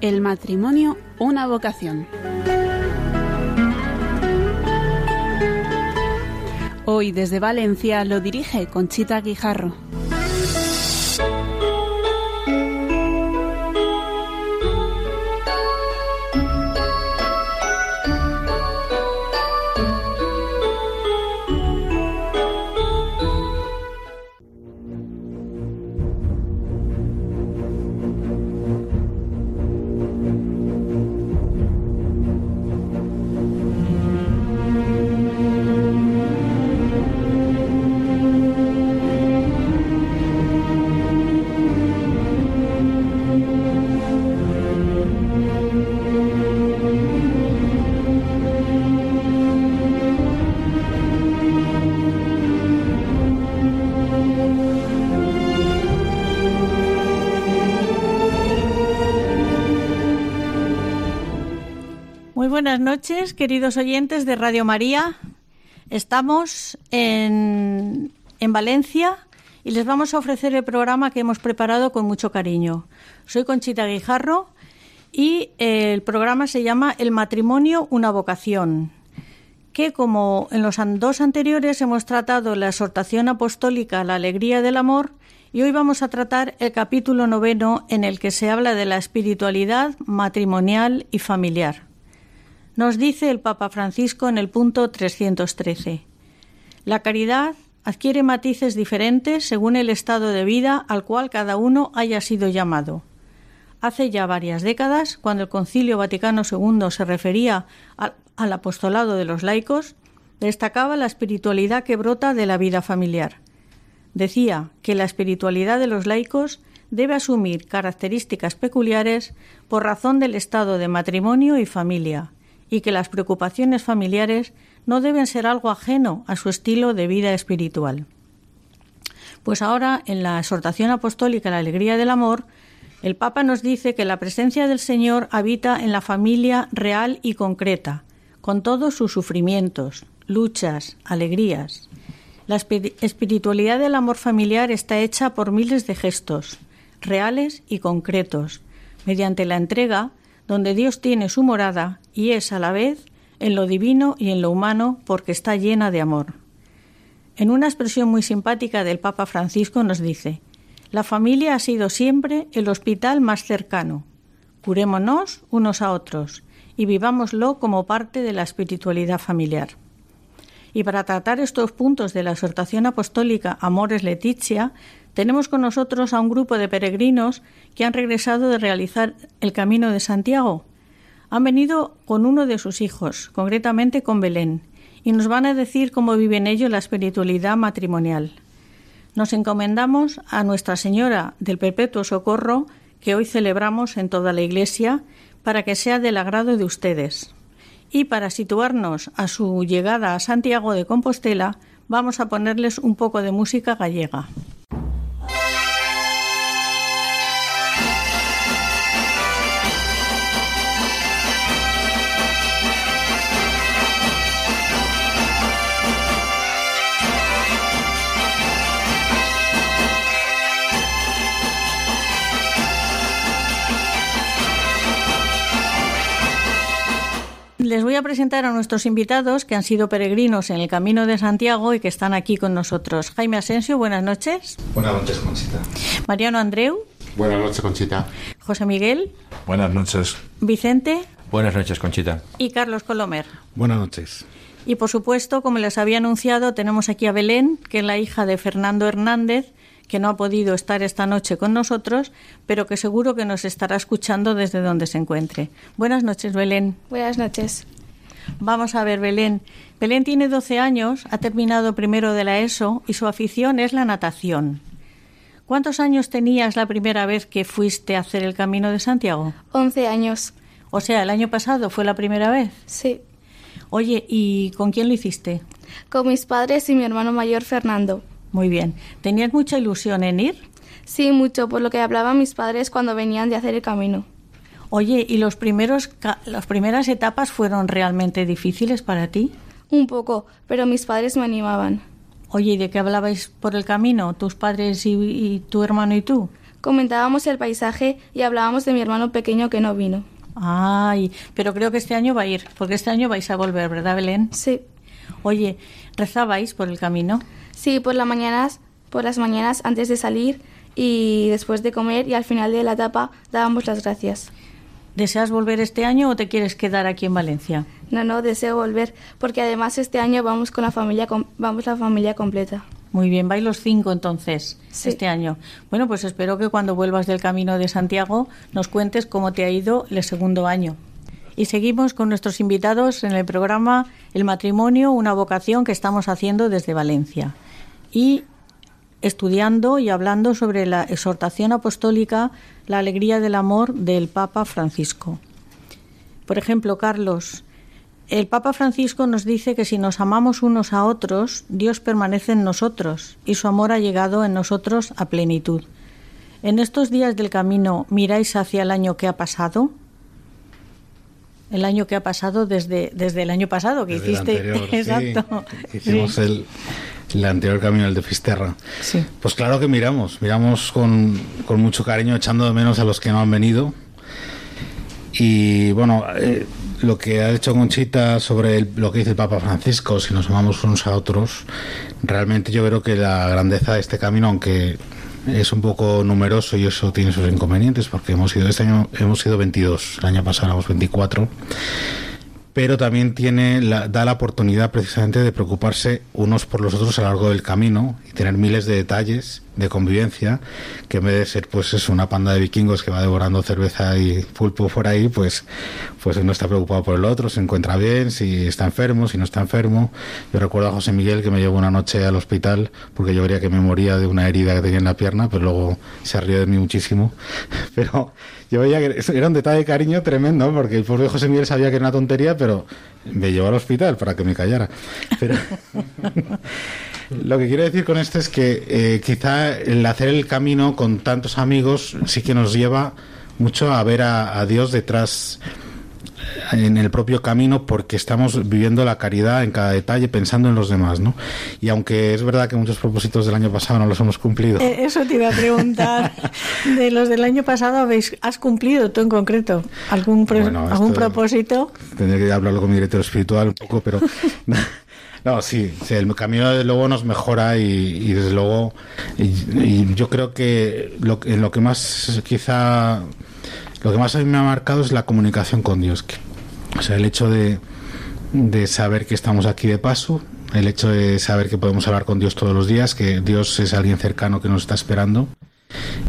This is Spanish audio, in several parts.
El matrimonio, una vocación. Hoy desde Valencia lo dirige Conchita Guijarro. Noches, queridos oyentes de Radio María. Estamos en, en, Valencia y les vamos a ofrecer el programa que hemos preparado con mucho cariño. Soy Conchita Guijarro y el programa se llama El matrimonio, una vocación, que como en los dos anteriores hemos tratado la exhortación apostólica La alegría del amor, y hoy vamos a tratar el capítulo noveno en el que se habla de la espiritualidad matrimonial y familiar. Nos dice el Papa Francisco en el punto 313. La caridad adquiere matices diferentes según el estado de vida al cual cada uno haya sido llamado. Hace ya varias décadas, cuando el Concilio Vaticano II se refería al, al apostolado de los laicos, destacaba la espiritualidad que brota de la vida familiar. Decía que la espiritualidad de los laicos debe asumir características peculiares por razón del estado de matrimonio y familia, y que las preocupaciones familiares no deben ser algo ajeno a su estilo de vida espiritual. Pues ahora, en la exhortación apostólica La alegría del amor, el Papa nos dice que la presencia del Señor habita en la familia real y concreta, con todos sus sufrimientos, luchas, alegrías. La espiritualidad del amor familiar está hecha por miles de gestos, reales y concretos, mediante la entrega donde Dios tiene su morada y es a la vez en lo divino y en lo humano porque está llena de amor. En una expresión muy simpática del Papa Francisco nos dice, la familia ha sido siempre el hospital más cercano. Curémonos unos a otros y vivámoslo como parte de la espiritualidad familiar. Y para tratar estos puntos de la exhortación apostólica Amores Leticia, tenemos con nosotros a un grupo de peregrinos que han regresado de realizar el Camino de Santiago. Han venido con uno de sus hijos, concretamente con Belén, y nos van a decir cómo viven ellos la espiritualidad matrimonial. Nos encomendamos a Nuestra Señora del Perpetuo Socorro, que hoy celebramos en toda la Iglesia, para que sea del agrado de ustedes. Y para situarnos a su llegada a Santiago de Compostela, vamos a ponerles un poco de música gallega. Les voy a presentar a nuestros invitados que han sido peregrinos en el Camino de Santiago y que están aquí con nosotros. Jaime Asensio, buenas noches. Buenas noches, Conchita. Mariano Andreu. Buenas noches, Conchita. José Miguel. Buenas noches. Vicente. Buenas noches, Conchita. Y Carlos Colomer. Buenas noches. Y por supuesto, como les había anunciado, tenemos aquí a Belén, que es la hija de Fernando Hernández, que no ha podido estar esta noche con nosotros, pero que seguro que nos estará escuchando desde donde se encuentre. Buenas noches, Belén. Buenas noches. Vamos a ver, Belén. Belén tiene 12 años, ha terminado primero de la ESO y su afición es la natación. ¿Cuántos años tenías la primera vez que fuiste a hacer el Camino de Santiago? 11 años. O sea, el año pasado fue la primera vez. Sí. Oye, ¿y con quién lo hiciste? Con mis padres y mi hermano mayor Fernando. Muy bien. ¿Tenías mucha ilusión en ir? Sí, mucho, por lo que hablaban mis padres cuando venían de hacer el camino. Oye, ¿y los primeros, las primeras etapas fueron realmente difíciles para ti? Un poco, pero mis padres me animaban. Oye, ¿y de qué hablabais por el camino, tus padres y, y tu hermano y tú? comentábamos el paisaje y hablábamos de mi hermano pequeño que no vino. Ay, pero creo que este año va a ir, porque este año vais a volver, ¿verdad, Belén? Sí. Oye, ¿rezabais por el camino? Sí, por las mañanas, por las mañanas antes de salir y después de comer y al final de la etapa dábamos las gracias. ¿Deseas volver este año o te quieres quedar aquí en Valencia? No, no, deseo volver, porque además este año vamos con la familia, com- vamos la familia completa. Muy bien, vais los cinco entonces Sí. este año. Bueno, pues espero que cuando vuelvas del Camino de Santiago nos cuentes cómo te ha ido el segundo año. Y seguimos con nuestros invitados en el programa El matrimonio, una vocación que estamos haciendo desde Valencia. Y estudiando y hablando sobre la exhortación apostólica, la alegría del amor del Papa Francisco. Por ejemplo, Carlos, el Papa Francisco nos dice que si nos amamos unos a otros, Dios permanece en nosotros y su amor ha llegado en nosotros a plenitud. En estos días del camino, ¿miráis hacia el año que ha pasado? El año que ha pasado desde, desde el año pasado que Desde el hiciste. anterior, Exacto. hicimos Sí. el, el anterior camino, el de Fisterra. Sí. Pues claro que miramos, miramos con, con mucho cariño, echando de menos a los que no han venido. Y bueno, eh, lo que ha dicho Conchita sobre el- lo que dice el Papa Francisco, si nos amamos unos a otros, realmente yo creo que la grandeza de este camino, aunque es un poco numeroso y eso tiene sus inconvenientes, porque hemos sido este año hemos sido 22, el año pasado éramos 24 pero también tiene la, da la oportunidad precisamente de preocuparse unos por los otros a lo largo del camino y tener miles de detalles de convivencia que en vez de ser pues es una panda de vikingos que va devorando cerveza y pulpo por ahí pues pues uno está preocupado por el otro se encuentra bien si está enfermo si no está enfermo. Yo recuerdo a José Miguel que me llevó una noche al hospital porque yo creía que me moría de una herida que tenía en la pierna pero luego se rió de mí muchísimo. Pero yo veía que era un detalle de cariño tremendo, porque el pobre José Miguel sabía que era una tontería, pero me llevó al hospital para que me callara. Pero lo que quiero decir con esto es que eh, quizá el hacer el camino con tantos amigos sí que nos lleva mucho a ver a, a Dios detrás en el propio camino porque estamos viviendo la caridad en cada detalle pensando en los demás, ¿no? Y aunque es verdad que muchos propósitos del año pasado no los hemos cumplido, Eh, Eso te iba a preguntar. De los del año pasado, ¿habéis, ¿has cumplido tú en concreto algún, pro- Bueno, algún propósito? tendría que hablarlo con mi director espiritual un poco, pero no, sí, sí, el camino desde luego nos mejora y, y desde luego y, y yo creo que lo, que- en lo que más quizá lo que más a mí me ha marcado es la comunicación con Dios, que- o sea, el hecho de, de saber que estamos aquí de paso, el hecho de saber que podemos hablar con Dios todos los días, que Dios es alguien cercano que nos está esperando.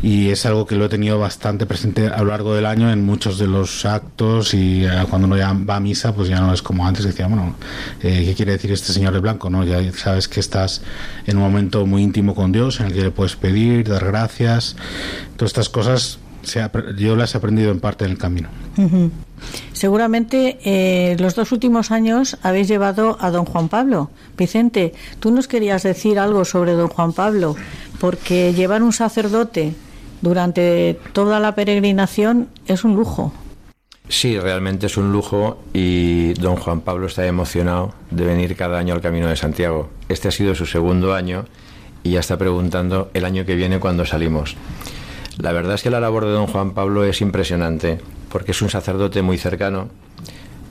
Y es algo que lo he tenido bastante presente a lo largo del año en muchos de los actos y eh, cuando uno ya va a misa pues ya no es como antes decía bueno eh, qué quiere decir este señor de blanco no ya sabes que estás en un momento muy íntimo con Dios en el que le puedes pedir dar gracias todas estas cosas se ha- yo las he aprendido en parte en el camino. Seguramente eh, los dos últimos años habéis llevado a don Juan Pablo. Vicente, tú nos querías decir algo sobre don Juan Pablo, porque llevar un sacerdote durante toda la peregrinación es un lujo. Sí, realmente es un lujo y don Juan Pablo está emocionado de venir cada año al Camino de Santiago. Este ha sido su segundo año y ya está preguntando el año que viene cuándo salimos. La verdad es que la labor de don Juan Pablo es impresionante porque es un sacerdote muy cercano,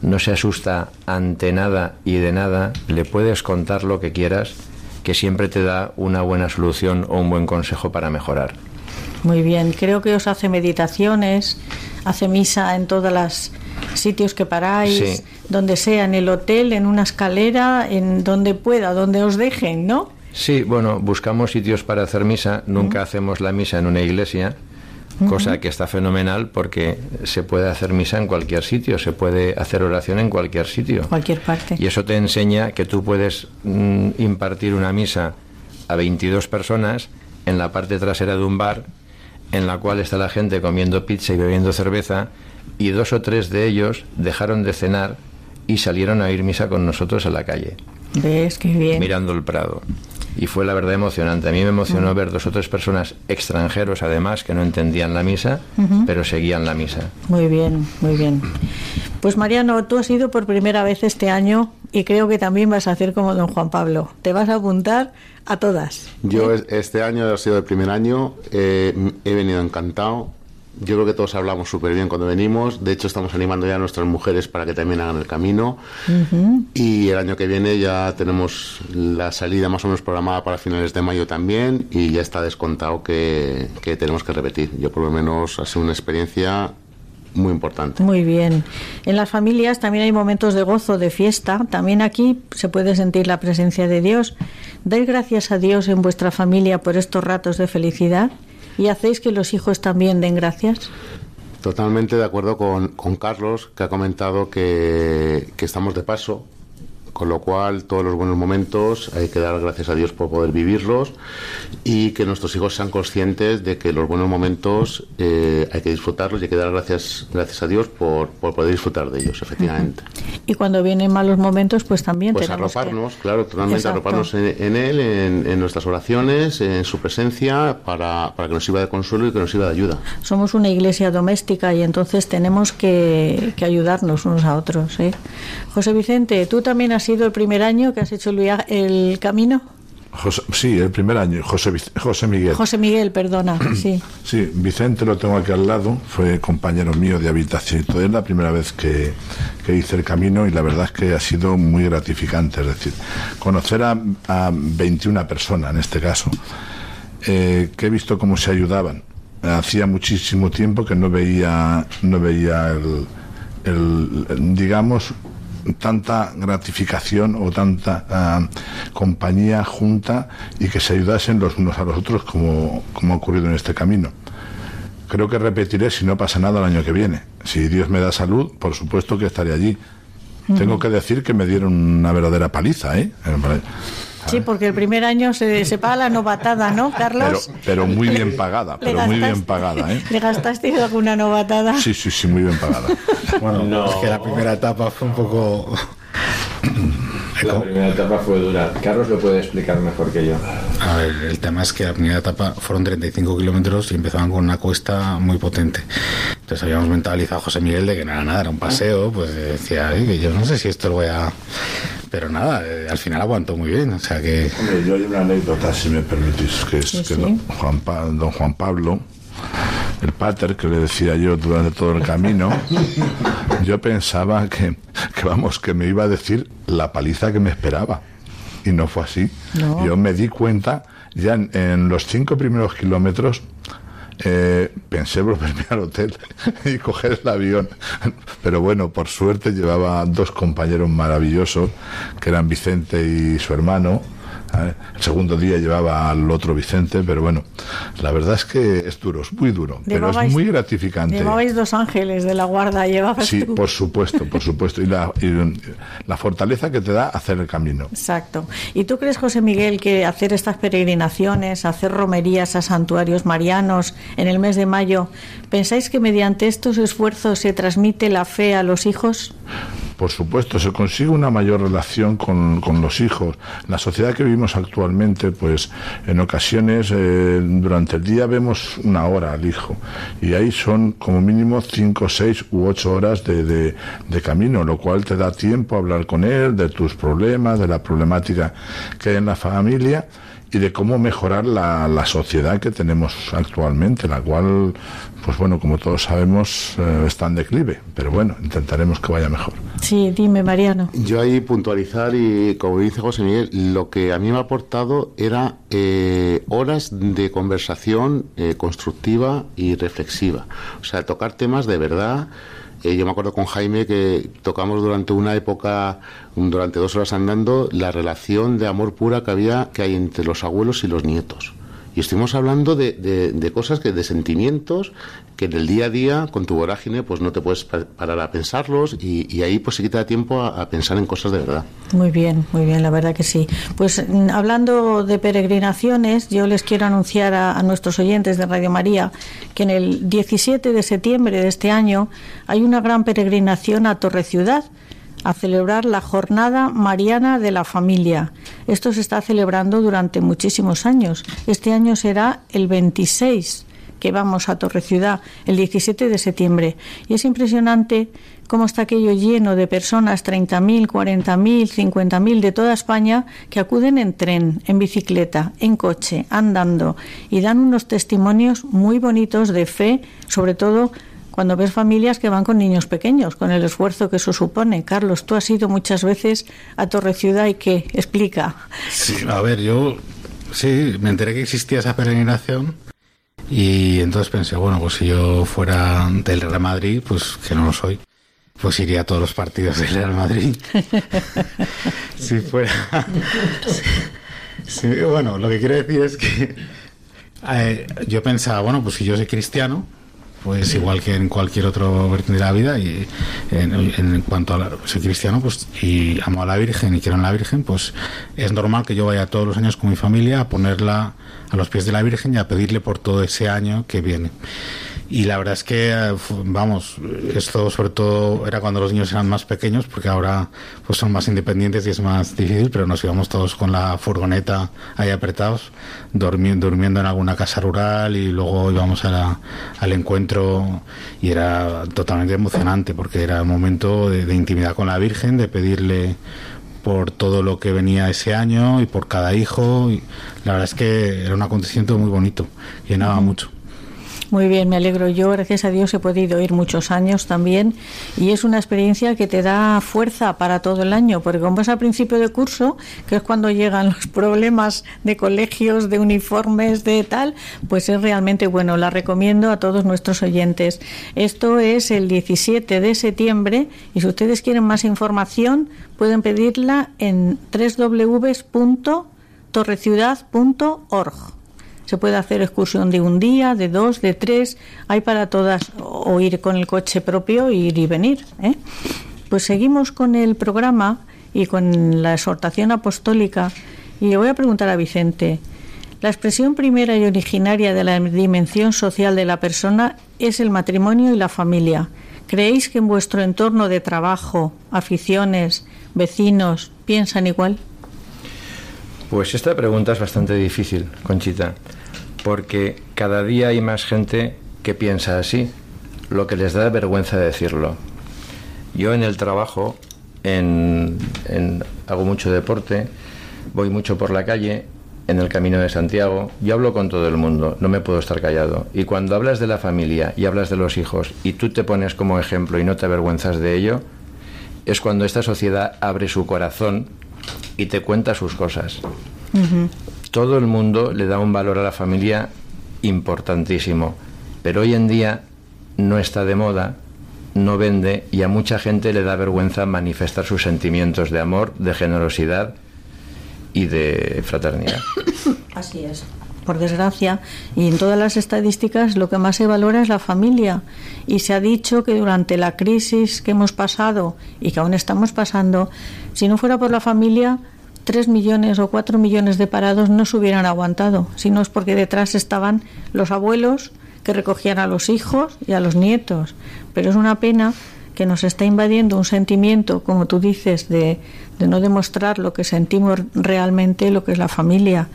no se asusta ante nada y de nada, le puedes contar lo que quieras, que siempre te da una buena solución o un buen consejo para mejorar. Muy bien, creo que os hace meditaciones, hace misa en todos los sitios que paráis, Sí. donde sea, en el hotel, en una escalera, en donde pueda, donde os dejen, ¿no? Sí, bueno, buscamos sitios para hacer misa. Nunca hacemos la misa en una iglesia, cosa que está fenomenal porque se puede hacer misa en cualquier sitio, se puede hacer oración en cualquier sitio. Cualquier parte. Y eso te enseña que tú puedes mm, impartir una misa a 22 personas en la parte trasera de un bar, en la cual está la gente comiendo pizza y bebiendo cerveza, y dos o tres de ellos dejaron de cenar y salieron a ir misa con nosotros a la calle ¿Ves? Qué bien. mirando el Prado. Y fue la verdad emocionante. A mí me emocionó ver dos o tres personas extranjeros, además, que no entendían la misa, pero seguían la misa. Muy bien, muy bien. Pues Mariano, tú has ido por primera vez este año y creo que también vas a hacer como don Juan Pablo. Te vas a apuntar a todas. Yo este año ha sido el primer año, eh, he venido encantado. Yo creo que todos hablamos súper bien cuando venimos. De hecho, estamos animando ya a nuestras mujeres para que también hagan el camino. Y el año que viene ya tenemos la salida más o menos programada para finales de mayo también. Y ya está descontado que, que tenemos que repetir. Yo, por lo menos, ha sido una experiencia muy importante. Muy bien. En las familias también hay momentos de gozo, de fiesta. También aquí se puede sentir la presencia de Dios. Dais gracias a Dios en vuestra familia por estos ratos de felicidad y hacéis que los hijos también den gracias. Totalmente de acuerdo con, Carlos, que ha comentado que estamos de paso con lo cual todos los buenos momentos hay que dar gracias a Dios por poder vivirlos y que nuestros hijos sean conscientes de que los buenos momentos eh, hay que disfrutarlos y hay que dar gracias, gracias a Dios por, por poder disfrutar de ellos, efectivamente. Y cuando vienen malos momentos, pues también Pues tenemos que- arroparnos, claro, totalmente Exacto. arroparnos en, en Él, en, en nuestras oraciones, en su presencia, para, para que nos sirva de consuelo y que nos sirva de ayuda. Somos una iglesia doméstica y entonces tenemos que, que ayudarnos unos a otros. ¿eh? José Vicente, tú también has sido el primer año que has hecho el, camino. José- sí, el primer año, José, José Miguel. José Miguel, perdona, sí. Sí, Vicente lo tengo aquí al lado, fue compañero mío de habitación y todo. Es la primera vez que, que hice el camino y la verdad es que ha sido muy gratificante. Es decir, conocer a, a 21 personas en este caso, eh, que he visto cómo se ayudaban. Hacía muchísimo tiempo que no veía, no veía el, el, digamos, tanta gratificación o tanta ah, compañía junta y que se ayudasen los unos a los otros como, como ha ocurrido en este camino. Creo que repetiré si no pasa nada el año que viene. Si Dios me da salud, por supuesto que estaré allí. Tengo que decir que me dieron una verdadera paliza, ¿eh? Sí, porque el primer año se, se paga la novatada, ¿no, Carlos? pero muy bien pagada, pero muy bien pagada, ¿eh? ¿Le gastaste alguna novatada? Sí, sí, sí, muy bien pagada. Bueno, es que la primera etapa fue un poco... La primera etapa fue dura. Carlos lo puede explicar mejor que yo. A ver, el tema es que la primera etapa fueron 35 kilómetros y empezaban con una cuesta muy potente. Entonces habíamos mentalizado a José Miguel de que nada, nada, era un paseo. Pues decía, "Ay, que yo no sé si esto lo voy a... Pero nada, eh, al final aguantó muy bien. O sea que... Hombre, yo hay una anécdota, si me permitís, que es Sí, que sí. Don, Juan Pa- don Juan Pablo, el pater que le decía yo durante todo el camino, yo pensaba que, que, vamos, que me iba a decir la paliza que me esperaba. Y no fue así. No. Yo me di cuenta, ya en, en los cinco primeros kilómetros, eh, pensé volverme al hotel y coger el avión. Pero bueno, por suerte llevaba dos compañeros maravillosos, que eran Vicente y su hermano. ¿Eh? El segundo día llevaba al otro Vicente, pero bueno, la verdad es que es duro, es muy duro, pero es muy gratificante. Llevabais dos ángeles de la guarda, llevabas Sí, tú. por supuesto, por supuesto. Y la, y la fortaleza que te da hacer el camino. Exacto. ¿Y tú crees, José Miguel, que hacer estas peregrinaciones, hacer romerías a santuarios marianos en el mes de mayo, pensáis que mediante estos esfuerzos se transmite la fe a los hijos? Por supuesto, se consigue una mayor relación con, con los hijos. La sociedad que vivimos actualmente, pues en ocasiones eh, durante el día vemos una hora al hijo y ahí son como mínimo cinco, seis u ocho horas de, de- de camino, lo cual te da tiempo a hablar con él de tus problemas, de la problemática que hay en la familia y de cómo mejorar la, la sociedad que tenemos actualmente, la cual, pues bueno, como todos sabemos, eh, está en declive, pero bueno, intentaremos que vaya mejor. Sí, dime, Mariano. Yo ahí puntualizar y como dice José Miguel, lo que a mí me ha aportado era eh, horas de conversación eh, constructiva y reflexiva. O sea, tocar temas de verdad. Eh, yo me acuerdo con Jaime que tocamos durante una época, durante dos horas andando, la relación de amor pura que había, que hay entre los abuelos y los nietos. Y estuvimos hablando de, de- cosas que, de sentimientos que en el día a día, con tu vorágine, pues no te puedes pa- parar a pensarlos y, y ahí pues se quita tiempo a, a pensar en cosas de verdad. Muy bien, muy bien, la verdad que sí. Pues mm, hablando de peregrinaciones, yo les quiero anunciar a, a nuestros oyentes de Radio María que en el 17 de septiembre de este año hay una gran peregrinación a Torre Ciudad a celebrar la Jornada Mariana de la Familia. Esto se está celebrando durante muchísimos años. Este año será el 26 que vamos a Torre Ciudad el 17 de septiembre. Y es impresionante cómo está aquello lleno de personas, 30.000, 40.000, 50.000 de toda España, que acuden en tren, en bicicleta, en coche, andando y dan unos testimonios muy bonitos de fe, sobre todo cuando ves familias que van con niños pequeños, con el esfuerzo que eso supone. Carlos, tú has ido muchas veces a Torre Ciudad y qué explica. Sí, a ver, yo sí, me enteré que existía esa peregrinación y entonces pensé, bueno, pues si yo fuera del Real Madrid, pues que no lo soy, pues iría a todos los partidos del Real Madrid. si fuera... Sí, bueno, lo que quiero decir es que eh, yo pensaba, bueno, pues si yo soy cristiano, pues igual que en cualquier otro vertiente de la vida y en, cuanto a la, soy cristiano pues y amo a la Virgen y quiero en la Virgen pues es normal que yo vaya todos los años con mi familia a ponerla a los pies de la Virgen y a pedirle por todo ese año que viene y la verdad es que, eh, vamos, esto sobre todo era cuando los niños eran más pequeños, porque ahora pues son más independientes y es más difícil, pero nos íbamos todos con la furgoneta ahí apretados, durmiendo, durmiendo en alguna casa rural y luego íbamos a al encuentro y era totalmente emocionante, porque era un momento de, de intimidad con la Virgen, de pedirle por todo lo que venía ese año y por cada hijo. Y la verdad es que era un acontecimiento muy bonito, llenaba mucho. Muy bien, me alegro. Yo, gracias a Dios, he podido ir muchos años también y es una experiencia que te da fuerza para todo el año, porque como es al principio de curso, que es cuando llegan los problemas de colegios, de uniformes, de tal, pues es realmente bueno. La recomiendo a todos nuestros oyentes. Esto es el 17 de septiembre y si ustedes quieren más información, pueden pedirla en www.torreciudad.org. Se puede hacer excursión de un día, de dos, de tres, hay para todas, o ir con el coche propio, ir y venir. ¿eh? Pues seguimos con el programa y con la exhortación apostólica. Y le voy a preguntar a Vicente, la expresión primera y originaria de la dimensión social de la persona es el matrimonio y la familia. ¿Creéis que en vuestro entorno de trabajo, aficiones, vecinos, piensan igual? Pues esta pregunta es bastante difícil, Conchita porque cada día hay más gente que piensa así, lo que les da vergüenza decirlo. Yo en el trabajo, en, hago mucho deporte, voy mucho por la calle, en el camino de Santiago, yo hablo con todo el mundo, no me puedo estar callado. Y cuando hablas de la familia y hablas de los hijos y tú te pones como ejemplo y no te avergüenzas de ello, es cuando esta sociedad abre su corazón y te cuenta sus cosas todo el mundo le da un valor a la familia importantísimo, pero hoy en día no está de moda, no vende y a mucha gente le da vergüenza manifestar sus sentimientos de amor, de generosidad y de fraternidad. Así es. Por desgracia, y en todas las estadísticas lo que más se valora es la familia. Y se ha dicho que durante la crisis que hemos pasado y que aún estamos pasando, si no fuera por la familia, tres millones o cuatro millones de parados no se hubieran aguantado, sino es porque detrás estaban los abuelos que recogían a los hijos y a los nietos. Pero es una pena que nos está invadiendo un sentimiento, como tú dices, de, no demostrar lo que sentimos realmente, lo que es la familia.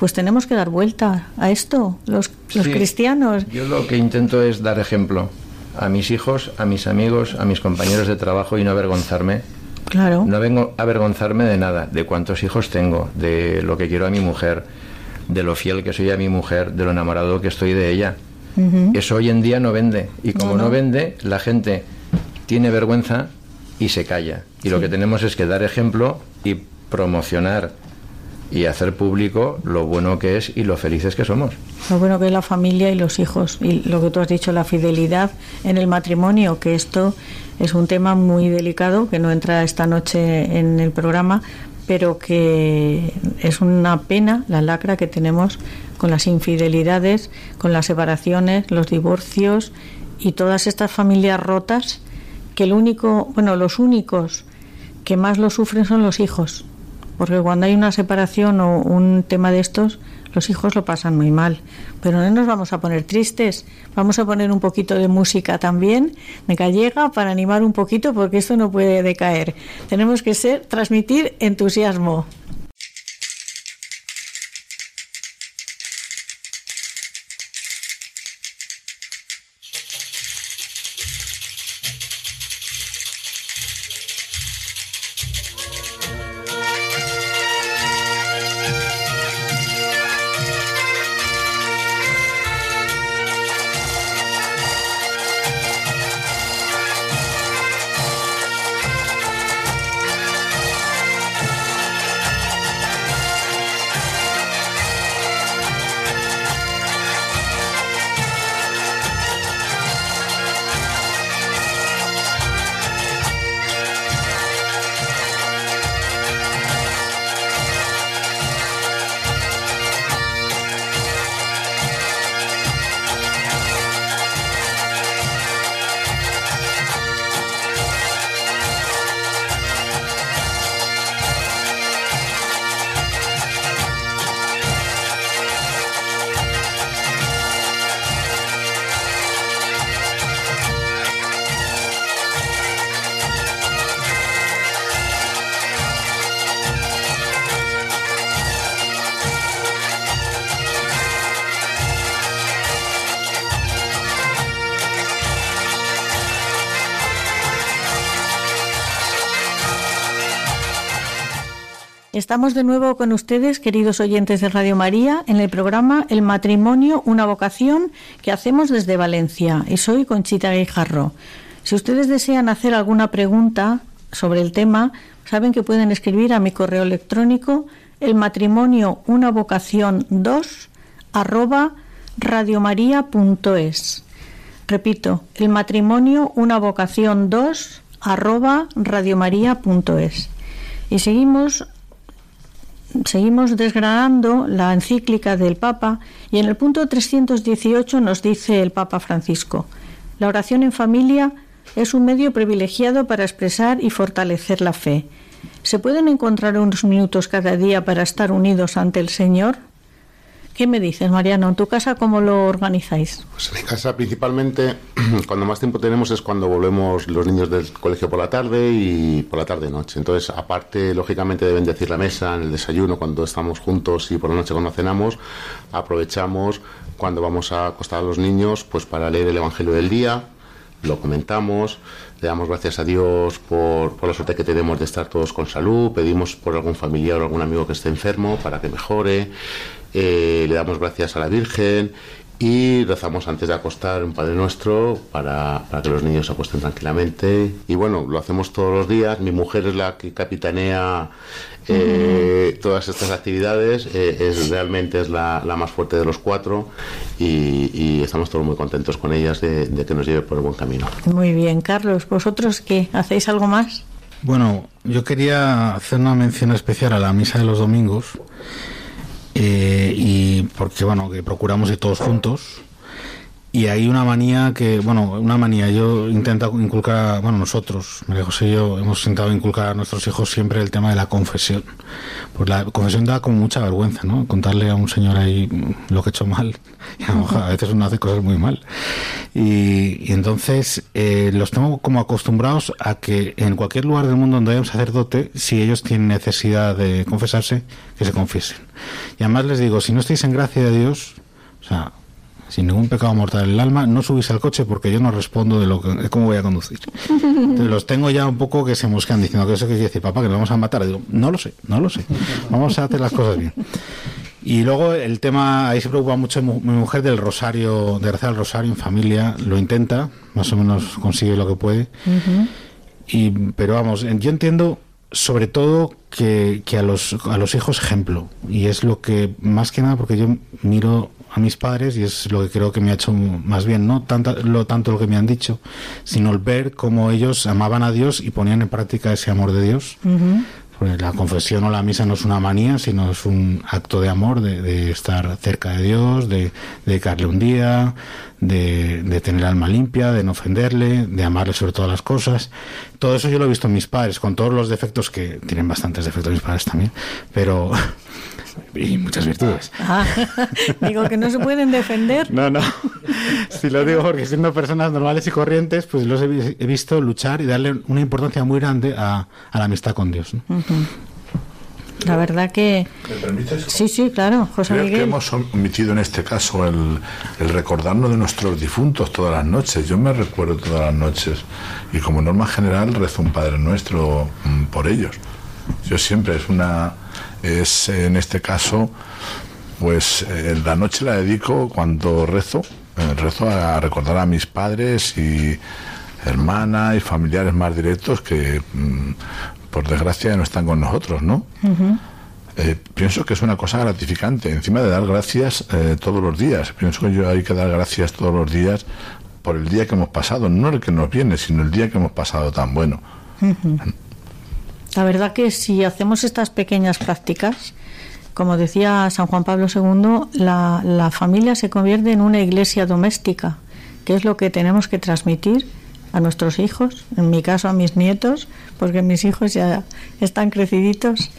Pues tenemos que dar vuelta a esto, los, los cristianos. Yo lo que intento es dar ejemplo a mis hijos, a mis amigos, a mis compañeros de trabajo y no avergonzarme Claro. No vengo a avergonzarme de nada, de cuántos hijos tengo, de lo que quiero a mi mujer, de lo fiel que soy a mi mujer, de lo enamorado que estoy de ella. Eso hoy en día no vende. Y como no, vende, la gente tiene vergüenza y se calla. Y lo que tenemos es que dar ejemplo y promocionar y hacer público lo bueno que es y lo felices que somos. Lo bueno que es la familia y los hijos y lo que tú has dicho, la fidelidad en el matrimonio, que esto es un tema muy delicado que no entra esta noche en el programa, pero que es una pena la lacra que tenemos con las infidelidades, con las separaciones, los divorcios y todas estas familias rotas que el único, bueno, los únicos que más lo sufren son los hijos porque cuando hay una separación o un tema de estos, los hijos lo pasan muy mal. Pero no nos vamos a poner tristes, vamos a poner un poquito de música también, de gallega, para animar un poquito, porque esto no puede decaer. Tenemos que ser, transmitir entusiasmo. Estamos de nuevo con ustedes, queridos oyentes de Radio María, en el programa El matrimonio, una vocación que hacemos desde Valencia. Y soy Conchita Guijarro. Si ustedes desean hacer alguna pregunta sobre el tema, saben que pueden escribir a mi correo electrónico el matrimonio, una vocación 2 arroba radiomaria.es. Repito, el matrimonio, una vocación 2 arroba radiomaria.es. Y seguimos seguimos desgranando la encíclica del Papa y en el punto 318 nos dice el Papa Francisco, la oración en familia es un medio privilegiado para expresar y fortalecer la fe. ¿Se pueden encontrar unos minutos cada día para estar unidos ante el Señor? ¿Qué me dices, Mariano? ¿En tu casa cómo lo organizáis? Pues en mi casa principalmente, cuando más tiempo tenemos es cuando volvemos los niños del colegio por la tarde y por la tarde-noche. Entonces, aparte, lógicamente, de bendecir la mesa, en el desayuno, cuando estamos juntos y por la noche cuando cenamos, aprovechamos cuando vamos a acostar a los niños pues para leer el Evangelio del día, lo comentamos, le damos gracias a Dios por, por, la suerte que tenemos de estar todos con salud, pedimos por algún familiar o algún amigo que esté enfermo para que mejore, eh, le damos gracias a la Virgen y rezamos antes de acostar un Padre Nuestro para, para, que los niños se acuesten tranquilamente. Y bueno, lo hacemos todos los días. Mi mujer es la que capitanea eh, todas estas actividades. Eh, es realmente es la, la, más fuerte de los cuatro y, y estamos todos muy contentos con ellas de, de, que nos lleve por el buen camino. Muy bien, Carlos. ¿Vosotros qué? ¿Hacéis algo más? Bueno, yo quería hacer una mención especial a la misa de los domingos eh, y porque bueno que procuramos ir todos juntos y hay una manía que bueno una manía. Yo intento inculcar bueno nosotros María José y yo hemos intentado inculcar a nuestros hijos siempre el tema de la confesión. Pues la confesión da como mucha vergüenza no contarle a un señor ahí lo que he hecho mal y a, veces uno hace cosas muy mal. Y, entonces eh, los tengo como acostumbrados a que en cualquier lugar del mundo donde haya un sacerdote si ellos tienen necesidad de confesarse que se confiesen. Y además les digo si no estáis en gracia de Dios o sea sin ningún pecado mortal en el alma, no subís al coche porque yo no respondo de lo que, de cómo voy a conducir. Entonces, los tengo ya un poco que se mosquean diciendo que eso que quiere decir, papá, que nos vamos a matar. Y digo, no lo sé, no lo sé. Vamos a hacer las cosas bien. Y luego el tema, ahí se preocupa mucho mi mujer del rosario, de rezar el rosario en familia, lo intenta, más o menos consigue lo que puede. Uh -huh. y, pero vamos, yo entiendo sobre todo que, que, a, los, a los hijos ejemplo. Y es lo que, más que nada, porque yo miro a mis padres y es lo que creo que me ha hecho más bien, no tanto lo, tanto lo que me han dicho, sino el ver cómo ellos amaban a Dios y ponían en práctica ese amor de Dios. Uh -huh. Porque la confesión o la misa no es una manía, sino es un acto de amor, de, de estar cerca de Dios, de, de dedicarle un día, de, de, tener el alma limpia, de no ofenderle, de amarle sobre todas las cosas. Todo eso yo lo he visto en mis padres, con todos los defectos que tienen bastantes defectos mis padres también, pero y muchas virtudes. Ah, digo que no se pueden defender. No, no. Si lo digo porque siendo personas normales y corrientes, pues los he, he visto luchar y darle una importancia muy grande a, a la amistad con Dios. ¿no? Uh -huh. La verdad que... ¿Me permites? Sí, sí, claro, José Creo Miguel. que hemos omitido en este caso el, el, recordarnos de nuestros difuntos todas las noches. Yo me recuerdo todas las noches y como norma general rezo un Padre Nuestro mm, por ellos. Yo siempre es una... es en este caso pues eh, la noche la dedico cuando rezo, eh, rezo a recordar a mis padres y hermanas y familiares más directos que mm, por desgracia no están con nosotros, ¿no? Uh -huh. eh, pienso que es una cosa gratificante, encima de dar gracias eh, todos los días. Pienso que yo hay que dar gracias todos los días por el día que hemos pasado, no el que nos viene, sino el día que hemos pasado tan bueno. Uh -huh. La verdad que si hacemos estas pequeñas prácticas, como decía San Juan Pablo II, la, la familia se convierte en una iglesia doméstica, que es lo que tenemos que transmitir a nuestros hijos, en mi caso a mis nietos, porque mis hijos ya están creciditos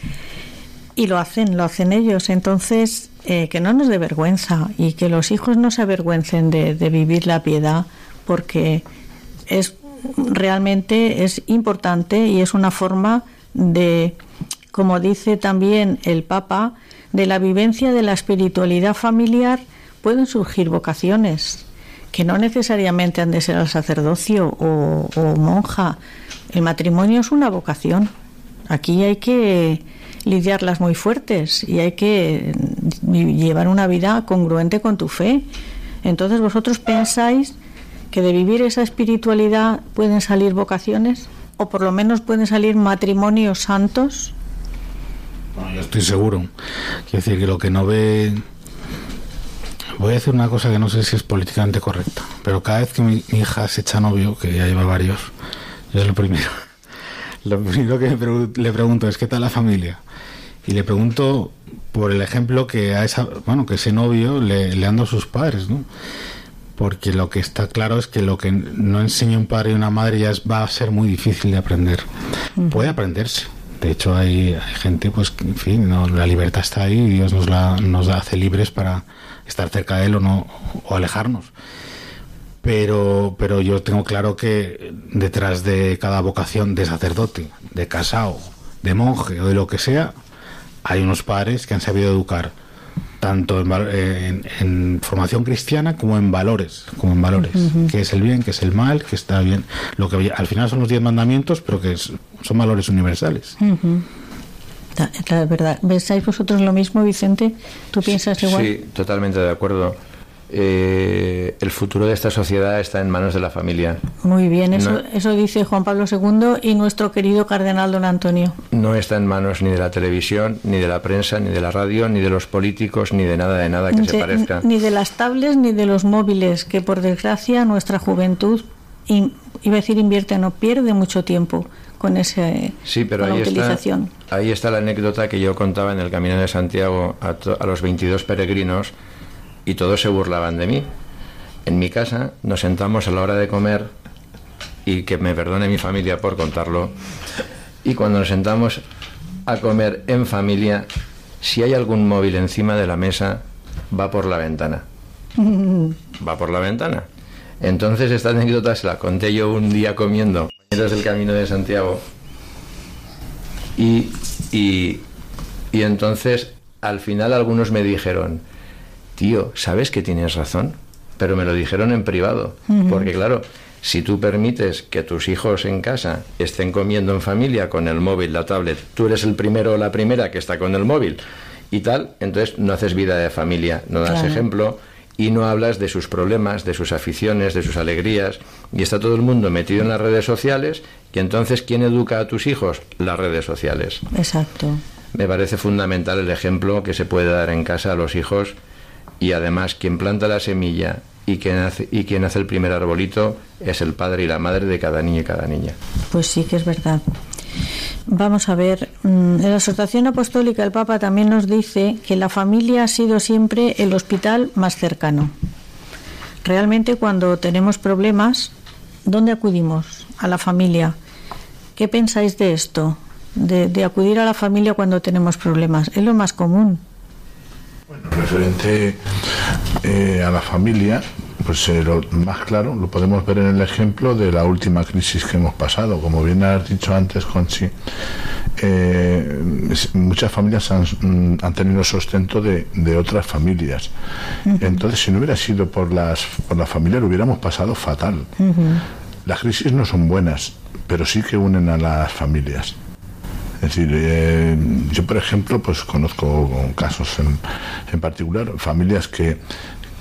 y lo hacen, lo hacen ellos. Entonces, eh, que no nos dé vergüenza y que los hijos no se avergüencen de, de vivir la piedad, porque es realmente es importante y es una forma de, como dice también el Papa, de la vivencia de la espiritualidad familiar pueden surgir vocaciones que no necesariamente han de ser al sacerdocio o, o, monja. El matrimonio es una vocación. Aquí hay que lidiarlas muy fuertes y hay que llevar una vida congruente con tu fe. Entonces, ¿vosotros pensáis que de vivir esa espiritualidad pueden salir vocaciones? ¿O por lo menos pueden salir matrimonios santos? Bueno, yo estoy seguro. Quiero decir que lo que no ve Voy a decir una cosa que no sé si es políticamente correcta, pero cada vez que mi, hija se echa novio, que ya lleva varios, yo es lo primero. Lo primero que le pregunto es ¿qué tal la familia? Y le pregunto por el ejemplo que a esa, bueno, que ese novio le, le han dado sus padres, ¿no? Porque lo que está claro es que lo que no enseña un padre y una madre ya va a ser muy difícil de aprender. Puede aprenderse, de hecho, hay, hay, gente, pues, en fin, no, la libertad está ahí y Dios nos la nos hace libres para estar cerca de él o no o alejarnos. Pero pero yo tengo claro que detrás de cada vocación de sacerdote de casado de monje o de lo que sea hay unos padres que han sabido educar tanto en, en, formación cristiana como en valores como en valores que es el bien que es el mal que está bien lo que al final son los diez mandamientos pero que son valores universales la verdad. ¿Pensáis vosotros lo mismo, Vicente? ¿Tú piensas igual? Sí, totalmente de acuerdo. Eh, el futuro de esta sociedad está en manos de la familia. Muy bien, eso, eso dice Juan Pablo II y nuestro querido cardenal don Antonio. No está en manos ni de la televisión, ni de la prensa, ni de la radio, ni de los políticos, ni de nada, de nada que se parezca. Ni de las tablets, ni de los móviles, que por desgracia nuestra juventud, iba a decir invierte, no pierde mucho tiempo con esa sí, pero ahí utilización. Está, ahí está la anécdota que yo contaba en el Camino de Santiago a, a los 22 peregrinos y todos se burlaban de mí. En mi casa nos sentamos a la hora de comer y que me perdone mi familia por contarlo. Y cuando nos sentamos a comer en familia, si hay algún móvil encima de la mesa, va por la ventana. Va por la ventana. Entonces esta anécdota se la conté yo un día comiendo del Camino de Santiago. Y, y, y entonces al final algunos me dijeron, tío, ¿sabes que tienes razón? Pero me lo dijeron en privado, porque claro, si tú permites que tus hijos en casa estén comiendo en familia con el móvil, la tablet, tú eres el primero o la primera que está con el móvil y tal, entonces no haces vida de familia, no das ejemplo y no hablas de sus problemas, de sus aficiones, de sus alegrías, y está todo el mundo metido en las redes sociales, y entonces ¿quién educa a tus hijos? Las redes sociales. Exacto. Me parece fundamental el ejemplo que se puede dar en casa a los hijos y además quien planta la semilla y quien hace, y quien hace el primer arbolito es el padre y la madre de cada niño y cada niña. Pues sí que es verdad. Vamos a ver, mm, en la exhortación apostólica el Papa también nos dice que la familia ha sido siempre el hospital más cercano. Realmente cuando tenemos problemas, ¿dónde acudimos? A la familia. ¿Qué pensáis de esto? De, acudir a la familia cuando tenemos problemas. Es lo más común. Referente eh, a la familia, pues eh, lo más claro lo podemos ver en el ejemplo de la última crisis que hemos pasado. Como bien has dicho antes, Conchi, eh, muchas familias mm, han, tenido sustento de, de otras familias. Entonces, si no hubiera sido por, las, por la familia, lo hubiéramos pasado fatal. Las crisis no son buenas, pero sí que unen a las familias. Es decir, eh, yo por ejemplo, pues conozco casos en, en particular, familias que,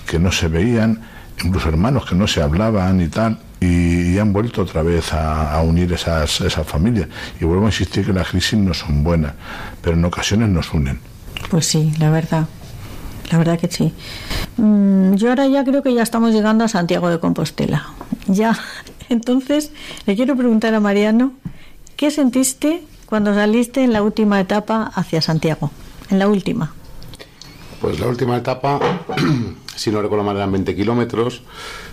que no se veían, incluso hermanos que no se hablaban y tal, y, han vuelto otra vez a, unir esas, esas familias. Y vuelvo a insistir que las crisis no son buenas, pero en ocasiones nos unen. Pues sí, la verdad. La verdad que sí. Mm, yo ahora ya creo que ya estamos llegando a Santiago de Compostela. Ya. Entonces, le quiero preguntar a Mariano, ¿qué sentiste cuando saliste en la última etapa hacia Santiago? En la última. Pues la última etapa si no recuerdo mal eran 20 kilómetros,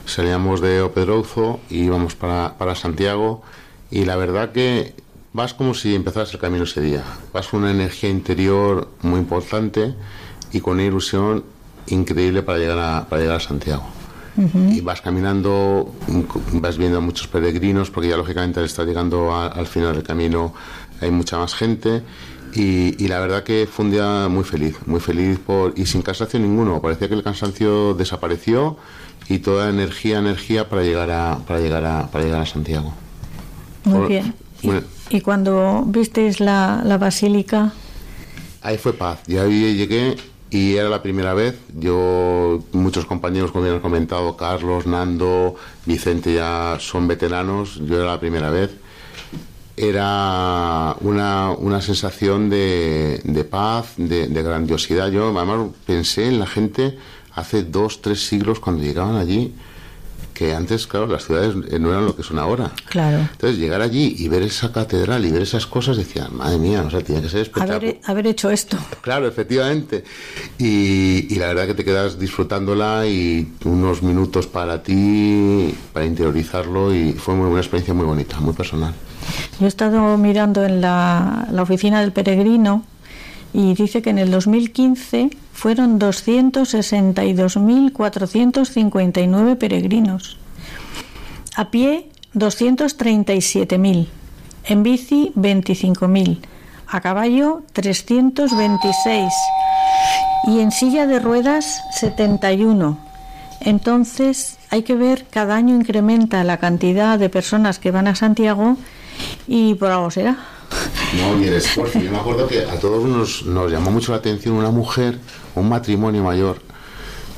salíamos de Opedrouzo y íbamos para, para Santiago y la verdad que vas como si empezaras el camino ese día, vas con una energía interior muy importante y con una ilusión increíble para llegar a, para llegar a Santiago. Y vas caminando, vas viendo a muchos peregrinos, porque ya lógicamente al estar llegando al final del camino hay mucha más gente y, la verdad que fue un día muy feliz, muy feliz por, y sin cansancio ninguno. Parecía que el cansancio desapareció y toda energía, energía para llegar a, para llegar a, para llegar a Santiago. Muy bien. ¿Y, cuando visteis la, la basílica, ahí fue paz. Y ahí llegué y era la primera vez. Yo, muchos compañeros, como habían comentado, Carlos, Nando, Vicente ya son veteranos. Yo era la primera vez. Era una, una sensación de, de paz, de, de grandiosidad. Yo, además, pensé en la gente hace dos, tres siglos cuando llegaban allí que antes, claro, las ciudades no eran lo que son ahora. Claro. Entonces, llegar allí y ver esa catedral y ver esas cosas, decía, madre mía, o sea, tiene que ser espectacular. Haber, haber hecho esto. Claro, efectivamente. Y, y la verdad que te quedas disfrutándola y unos minutos para ti, para interiorizarlo, y fue muy, una experiencia muy bonita, muy personal. Yo he estado mirando en la, la oficina del peregrino y dice que en el 2015 fueron 262.459 peregrinos. A pie, 237.000. En bici, 25.000. A caballo, 326. Y en silla de ruedas, 71. Entonces, hay que ver, cada año incrementa la cantidad de personas que van a Santiago y por algo será. No, y el esfuerzo. Yo me acuerdo que a todos nos, nos llamó mucho la atención una mujer, un matrimonio mayor,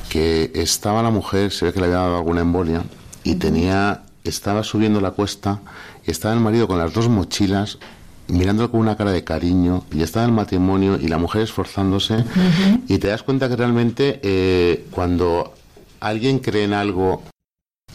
que estaba la mujer, se ve que le había dado alguna embolia, y tenía, estaba subiendo la cuesta, y estaba el marido con las dos mochilas, mirándolo con una cara de cariño, y estaba el matrimonio y la mujer esforzándose, y te das cuenta que realmente eh, cuando alguien cree en algo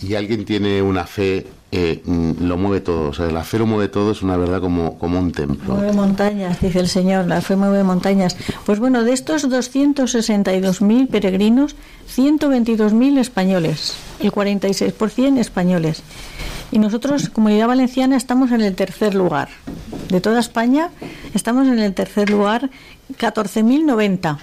y alguien tiene una fe, eh, lo mueve todo. O sea, la fe lo mueve todo, es una verdad como, como un templo. Mueve montañas, dice el Señor, la fe mueve montañas. Pues bueno, de estos 262.000 peregrinos, 122.000 españoles, el 46% españoles. Y nosotros, Comunidad Valenciana, estamos en el tercer lugar. De toda España, estamos en el tercer lugar, 14.090.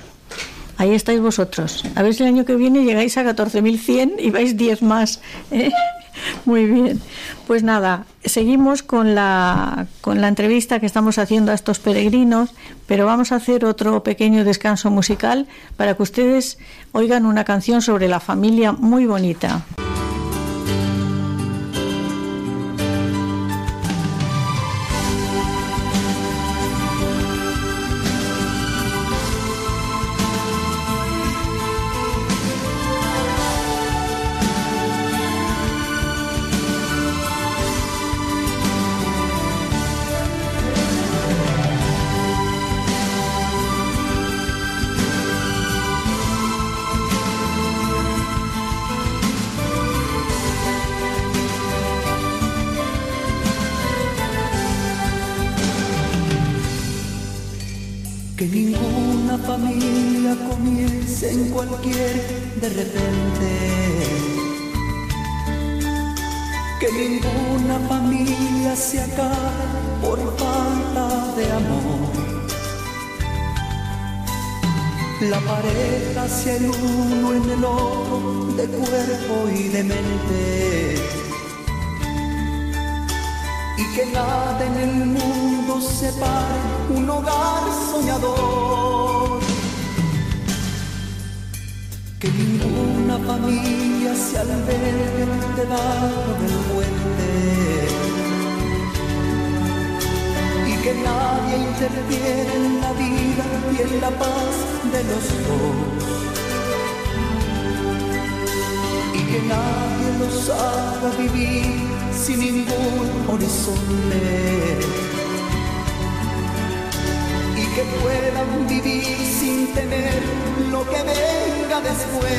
Ahí estáis vosotros. A ver si el año que viene llegáis a 14.100 y vais 10 más. ¿eh? Muy bien. Pues nada, seguimos con la, con la entrevista que estamos haciendo a estos peregrinos, pero vamos a hacer otro pequeño descanso musical para que ustedes oigan una canción sobre la familia muy bonita. De repente. Que ninguna familia se acabe por falta de amor. La pareja sea el uno en el otro, de cuerpo y de mente. Y que nada en el mundo separe un hogar soñador. Que ninguna familia se albergue debajo del puente. Y que nadie interfiera en la vida y en la paz de los dos. Y que nadie los haga vivir sin ningún horizonte y que puedan vivir sin temer lo que venga después.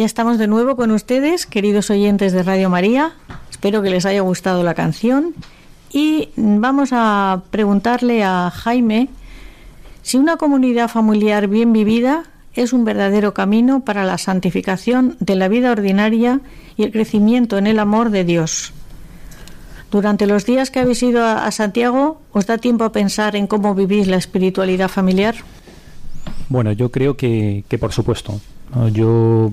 Ya estamos de nuevo con ustedes, queridos oyentes de Radio María. Espero que les haya gustado la canción. Y vamos a preguntarle a Jaime si una comunidad familiar bien vivida es un verdadero camino para la santificación de la vida ordinaria y el crecimiento en el amor de Dios. Durante los días que habéis ido a, Santiago, ¿os da tiempo a pensar en cómo vivís la espiritualidad familiar? Bueno, yo creo que, por supuesto. Yo